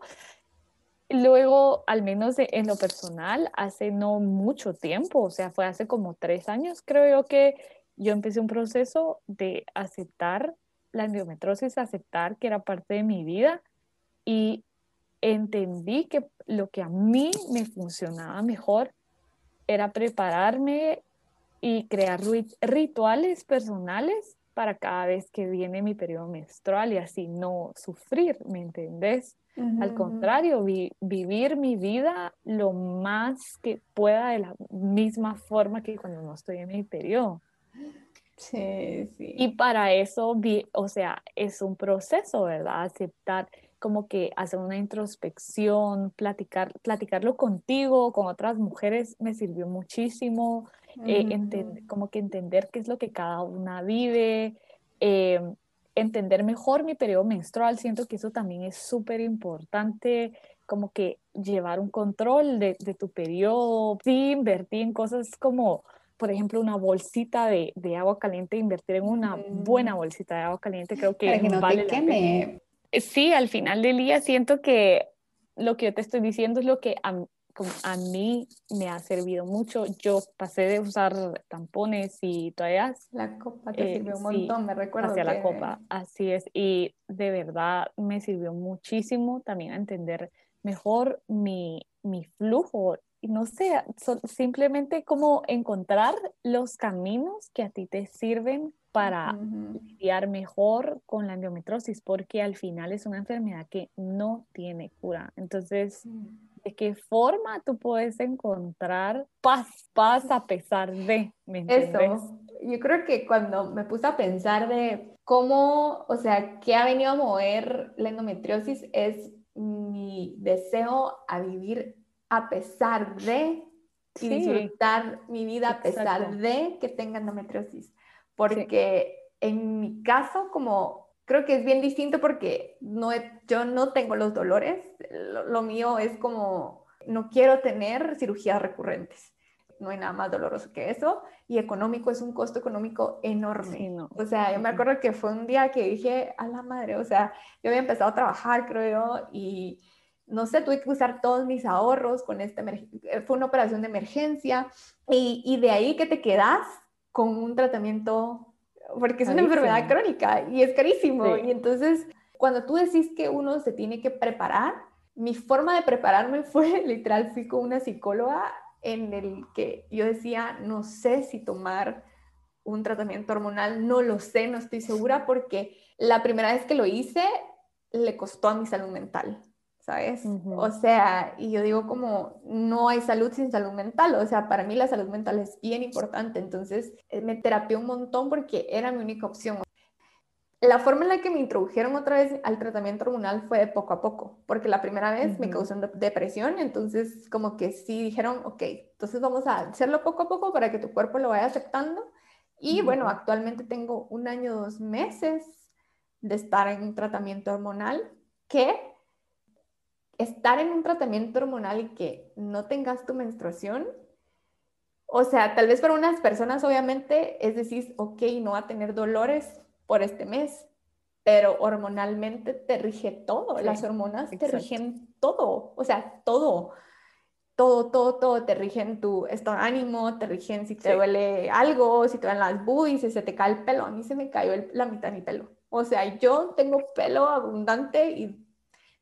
Luego, al menos en lo personal, hace no mucho tiempo, o sea, fue hace como tres años, creo yo que yo empecé un proceso de aceptar la endometriosis, aceptar que era parte de mi vida y entendí que lo que a mí me funcionaba mejor era prepararme y crear rituales personales para cada vez que viene mi periodo menstrual y así no sufrir, ¿me entendés? Al contrario, vivir mi vida lo más que pueda de la misma forma que cuando no estoy en mi periodo. Sí, sí. Y para eso, o sea, es un proceso, ¿verdad? Aceptar como que hacer una introspección, platicar, platicarlo contigo, con otras mujeres, me sirvió muchísimo, eh, como que entender qué es lo que cada una vive, eh, entender mejor mi periodo menstrual, siento que eso también es súper importante, como que llevar un control de, de, tu periodo, sí, invertir en cosas como, por ejemplo, una bolsita de, de agua caliente, invertir en una buena bolsita de agua caliente, creo que, que no vale te queme sí, al final del día siento que lo que yo te estoy diciendo es lo que a, mí me ha servido mucho. Yo pasé de usar tampones y toallas. La copa te sirvió un montón, me recuerdo. Hacia la copa, así es. Y de verdad me sirvió muchísimo también a entender mejor mi, mi flujo. No sé, simplemente como encontrar los caminos que a ti te sirven para lidiar mejor con la endometriosis, porque al final es una enfermedad que no tiene cura. Entonces, ¿de qué forma tú puedes encontrar paz, paz a pesar de? ¿me Eso, yo creo que cuando me puse a pensar de cómo, o sea, qué ha venido a mover la endometriosis es mi deseo a vivir a pesar de y disfrutar mi vida a pesar de que tenga endometriosis porque en mi caso, como creo que es bien distinto porque no yo no tengo los dolores, lo, mío es como, no quiero tener cirugías recurrentes. No hay nada más doloroso que eso. Y económico es un costo económico enorme. O sea, yo me acuerdo que fue un día que dije, a la madre, o sea, yo había empezado a trabajar, creo yo, y no sé, tuve que usar todos mis ahorros con esta, fue una operación de emergencia. Y, y de ahí que te quedas con un tratamiento porque es una enfermedad crónica y es carísimo. Y entonces, cuando tú decís que uno se tiene que preparar, mi forma de prepararme [laughs] fue literal, fui con una psicóloga en el que yo decía, no sé si tomar un tratamiento hormonal, no lo sé, no estoy segura, porque la primera vez que lo hice le costó a mi salud mental. ¿Sabes? O sea, y yo digo como, no hay salud sin salud mental, o sea, para mí la salud mental es bien importante, entonces eh, me terapié un montón porque era mi única opción. La forma en la que me introdujeron otra vez al tratamiento hormonal fue de poco a poco, porque la primera vez me causó depresión, entonces como que sí dijeron, ok, entonces vamos a hacerlo poco a poco para que tu cuerpo lo vaya aceptando. Y bueno, actualmente tengo un año, dos meses de estar en un tratamiento hormonal que estar en un tratamiento hormonal y que no tengas tu menstruación, o sea, tal vez para unas personas obviamente es decir, ok, no va a tener dolores por este mes, pero hormonalmente te rige todo, las hormonas te rigen todo, o sea, todo, todo, todo, todo, te rigen tu estado de ánimo, te rigen si te duele algo, si te duelen las boobies, si se te cae el pelo, a mí se me cayó la mitad de mi pelo. O sea, yo tengo pelo abundante y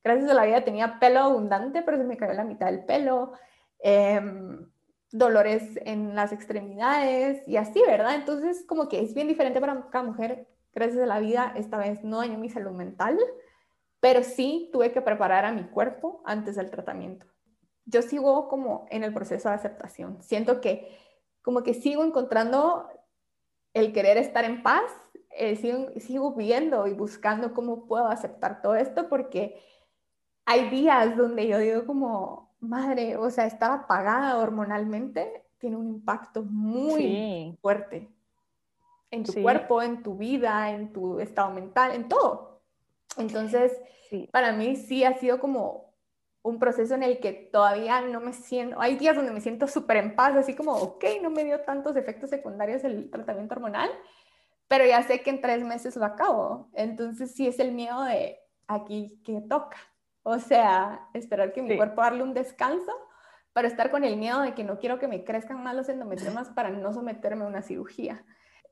gracias a la vida tenía pelo abundante, pero se me cayó la mitad del pelo, em, dolores en las extremidades y así, ¿verdad? Entonces, como que es bien diferente para cada mujer. Gracias a la vida, esta vez no dañó mi salud mental, pero sí tuve que preparar a mi cuerpo antes del tratamiento. Yo sigo como en el proceso de aceptación. Siento que como que sigo encontrando el querer estar en paz, eh, sigo, sigo viendo y buscando cómo puedo aceptar todo esto porque hay días donde yo digo como, madre, o sea, estar apagada hormonalmente tiene un impacto muy fuerte en tu cuerpo, en tu vida, en tu estado mental, en todo. Entonces, para mí sí ha sido como un proceso en el que todavía no me siento, hay días donde me siento súper en paz, así como, ok, no me dio tantos efectos secundarios el tratamiento hormonal, pero ya sé que en tres meses lo acabo. Entonces sí es el miedo de aquí que toca. O sea, esperar que mi cuerpo darle un descanso para estar con el miedo de que no quiero que me crezcan más los endometriomas para no someterme a una cirugía.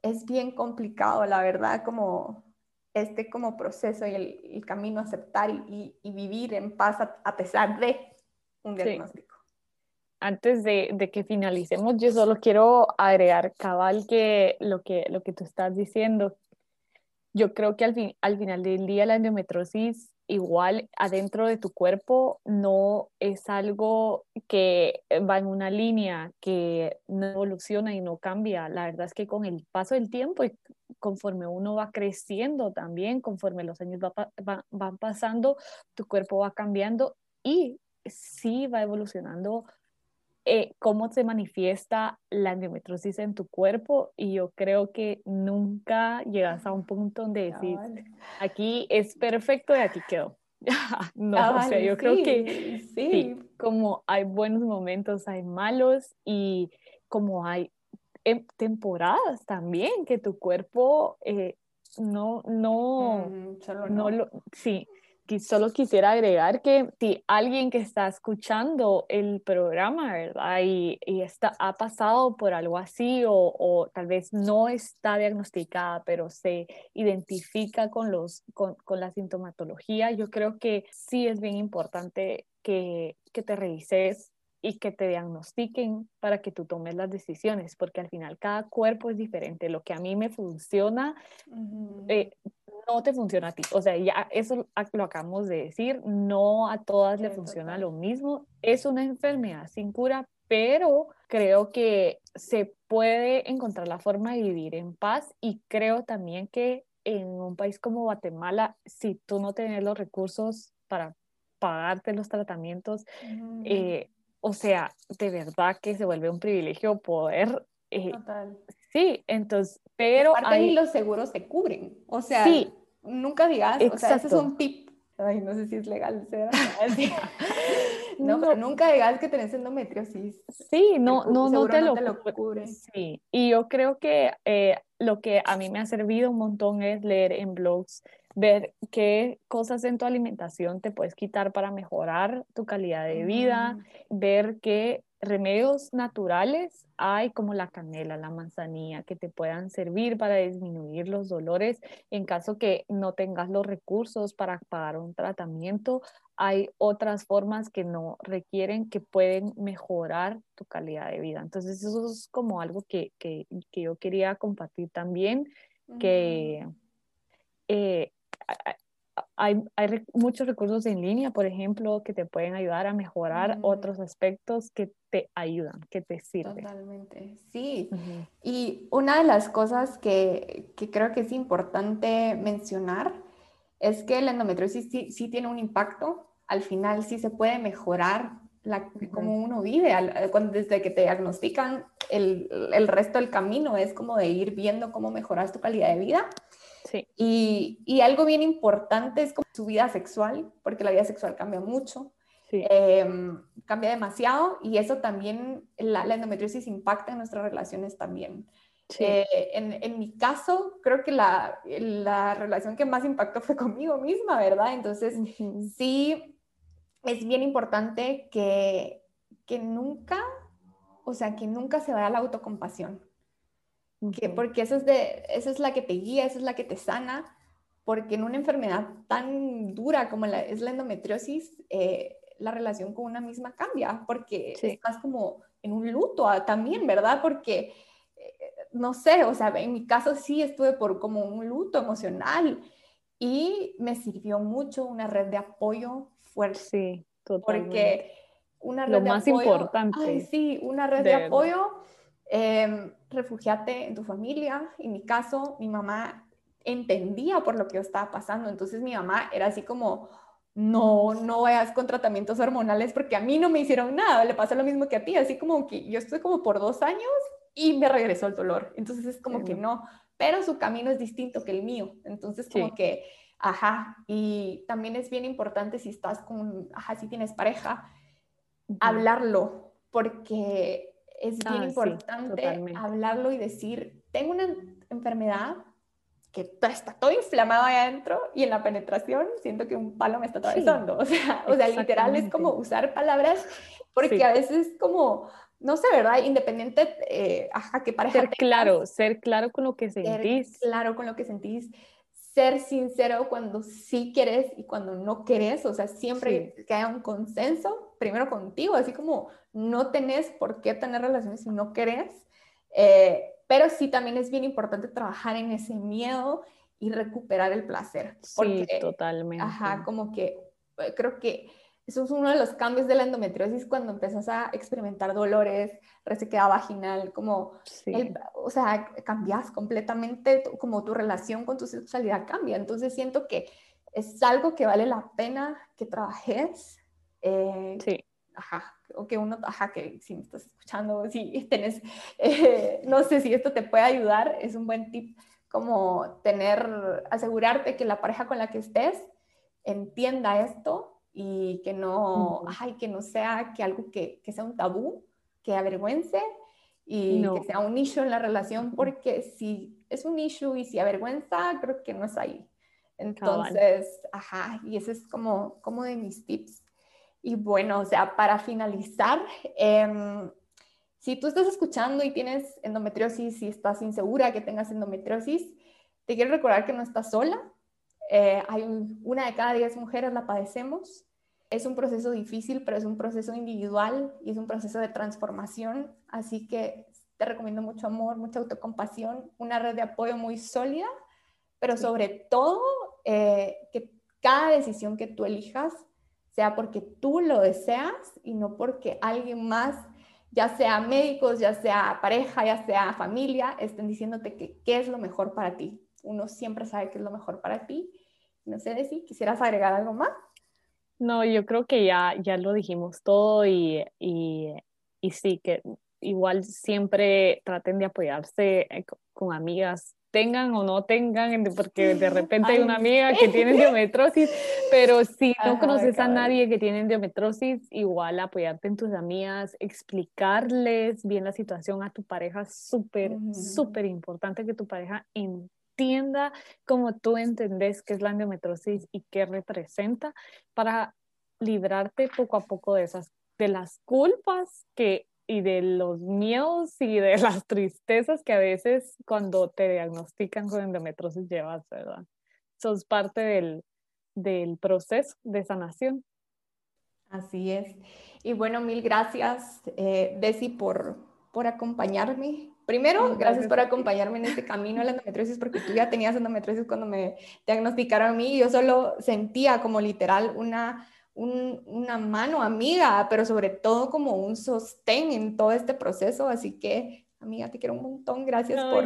Es bien complicado, la verdad, como este como proceso y el, camino a aceptar y, vivir en paz a, pesar de un diagnóstico. Antes de, que finalicemos, yo solo quiero agregar, cabal, que lo que, lo que tú estás diciendo, yo creo que al, fin, al final del día la endometrosis igual adentro de tu cuerpo no es algo que va en una línea que no evoluciona y no cambia. La verdad es que con el paso del tiempo y conforme uno va creciendo también, conforme los años van pasando, tu cuerpo va cambiando y sí va evolucionando eh, cómo se manifiesta la endometriosis en tu cuerpo y yo creo que nunca llegas a un punto donde decís, aquí es perfecto y aquí quedó. [laughs] no, o sea, yo creo que sí. como hay buenos momentos, hay malos y como hay em, temporadas también que tu cuerpo eh, no, no, mm, no, lo, sí, solo quisiera agregar que si alguien que está escuchando el programa, ¿verdad? Y, está, ha pasado por algo así o, o, tal vez no está diagnosticada, pero se identifica con, los, con, con, la sintomatología, yo creo que sí es bien importante que, que te revises y que te diagnostiquen para que tú tomes las decisiones, porque al final cada cuerpo es diferente. Lo que a mí me funciona, eh, no te funciona a ti. O sea, ya eso lo acabamos de decir, no a todas le funciona lo mismo. Es una enfermedad sin cura, pero creo que se puede encontrar la forma de vivir en paz y creo también que en un país como Guatemala, si tú no tienes los recursos para pagarte los tratamientos, eh, o sea, de verdad que se vuelve un privilegio poder eh, Sí, entonces, pero... Aparte hay... los seguros te cubren, o sea, sí, nunca digas, o sea, ese es un tip. Ay, no sé si es legal, ¿será? [laughs] no, no, pero nunca digas que tenés endometriosis. Sí, no, no, no te, lo, cubre. Sí, y yo creo que eh, lo que a mí me ha servido un montón es leer en blogs ver qué cosas en tu alimentación te puedes quitar para mejorar tu calidad de vida, mm. ver qué remedios naturales hay como la canela, la manzanilla, que te puedan servir para disminuir los dolores en caso que no tengas los recursos para pagar un tratamiento. Hay otras formas que no requieren, que pueden mejorar tu calidad de vida. Entonces eso es como algo que, que, que yo quería compartir también, que eh, hay, hay, muchos recursos en línea, por ejemplo, que te pueden ayudar a mejorar mm. otros aspectos que te ayudan, que te sirven. Totalmente, sí. Y una de las cosas que, que, creo que es importante mencionar es que la endometriosis sí, sí tiene un impacto. Al final sí se puede mejorar la, cómo uno vive. cuando, desde que te diagnostican, el, el resto del camino es como de ir viendo cómo mejoras tu calidad de vida. Y, y, algo bien importante es como su vida sexual, porque la vida sexual cambia mucho, em, cambia demasiado y eso también, la, endometriosis impacta en nuestras relaciones también. Eh, en, en, mi caso, creo que la, la, relación que más impactó fue [laughs] conmigo misma, ¿verdad? Entonces, sí, es bien importante que, que nunca, o sea, que nunca se vaya la autocompasión porque eso es, de, esa es la que te guía, esa es la que te sana, porque en una enfermedad tan dura como la, es la endometriosis, eh, la relación con una misma cambia, porque estás como en un luto ah, también, ¿verdad? Porque, eh, no sé, o sea, en mi caso sí estuve por como un luto emocional y me sirvió mucho una red de apoyo fuerte. Sí, totalmente. Porque una red Lo más importante. Ay, sí, una red de, apoyo. Eh, refugiate en tu familia. En mi caso, mi mamá entendía por lo que yo estaba pasando. Entonces mi mamá era así como, no, no vayas con tratamientos hormonales porque a mí no me hicieron nada. Le pasa lo mismo que a ti. Así como que yo estuve como por dos años y me regresó el dolor. Entonces es como que no. Pero su camino es distinto que el mío. Entonces como que, ajá. Y también es bien importante si estás con, ajá, si tienes pareja, hablarlo. Porque es bien ah, importante hablarlo y decir, tengo una enfermedad que está todo inflamado ahí adentro y en la penetración siento que un palo me está atravesando. [laughs] o sea, o sea, literal es como usar palabras porque a veces como, no sé, ¿verdad? Independiente, eh, ajá, que pareja Ser claro, ser claro con lo que sentís. Ser claro con lo que sentís. Ser sincero cuando sí quieres y cuando no quieres, o sea, siempre que haya un consenso, primero contigo, así como no tenés por qué tener relaciones si no querés, eh, pero sí también es bien importante trabajar en ese miedo y recuperar el placer. sí, totalmente. Ajá, como que eh, creo que eso es uno de los cambios de la endometriosis cuando empiezas a experimentar dolores, resequedad vaginal, como, o sea, cambias completamente, como tu relación con tu sexualidad cambia. Entonces siento que es algo que vale la pena que trabajes. Eh, sí ajá, o que uno, ajá, que si me estás escuchando, si tenés, eh, no sé si esto te puede ayudar, es un buen tip como tener, asegurarte que la pareja con la que estés entienda esto y que no, ay, que no sea que algo que, que sea un tabú, que avergüence y que sea un issue en la relación, porque si es un issue y si avergüenza, creo que no es ahí. Entonces, ajá, y ese es como, como de mis tips y bueno, o sea, para finalizar, em, si tú estás escuchando y tienes endometriosis y estás insegura que tengas endometriosis, te quiero recordar que no estás sola. Eh, hay una de cada diez mujeres la padecemos. Es un proceso difícil, pero es un proceso individual y es un proceso de transformación. Así que te recomiendo mucho amor, mucha autocompasión, una red de apoyo muy sólida, pero sobre todo eh, que cada decisión que tú elijas sea porque tú lo deseas y no porque alguien más, ya sea médicos, ya sea pareja, ya sea familia, estén diciéndote que qué es lo mejor para ti. Uno siempre sabe qué es lo mejor para ti. No sé si quisieras agregar algo más. No, yo creo que ya, ya lo dijimos todo y, y, y sí, que igual siempre traten de apoyarse eh, con amigas tengan o no tengan, porque de repente hay una amiga que tiene endometriosis, pero si no conoces a nadie que tiene endometriosis, igual apoyarte en tus amigas, explicarles bien la situación a tu pareja, súper, súper importante que tu pareja entienda como tú entendés qué es la endometriosis y qué representa para librarte poco a poco de esas de las culpas que y de los miedos y de [laughs] las tristezas que a veces cuando te diagnostican con endometriosis llevas, ¿verdad? Sos parte del, del proceso de sanación. Así es. Y bueno, mil gracias, eh, Desi, por, por acompañarme. Primero, gracias, por acompañarme en este camino de la endometriosis, [laughs] porque tú ya tenías endometriosis cuando me diagnosticaron a mí. Y yo solo sentía como literal una una mano amiga, pero sobre todo como un sostén en todo este proceso. Así que, amiga, te quiero un montón. Gracias por,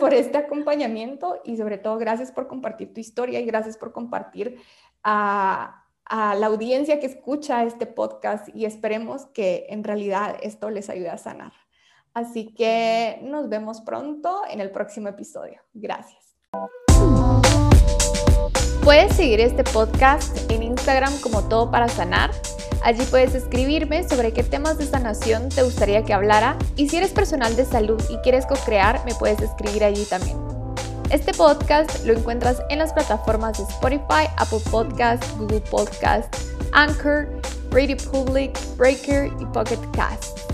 por, [laughs] este acompañamiento y sobre todo gracias por compartir tu historia y gracias por compartir a, a la audiencia que escucha este podcast y esperemos que en realidad esto les ayude a sanar. Así que nos vemos pronto en el próximo episodio. Gracias. Puedes seguir este podcast en Instagram como Todo para Sanar. Allí puedes escribirme sobre qué temas de sanación te gustaría que hablara y si eres personal de salud y quieres co-crear, me puedes escribir allí también. Este podcast lo encuentras en las plataformas de Spotify, Apple Podcast, Google Podcast, Anchor, Radio Public, Breaker y Pocket Cast.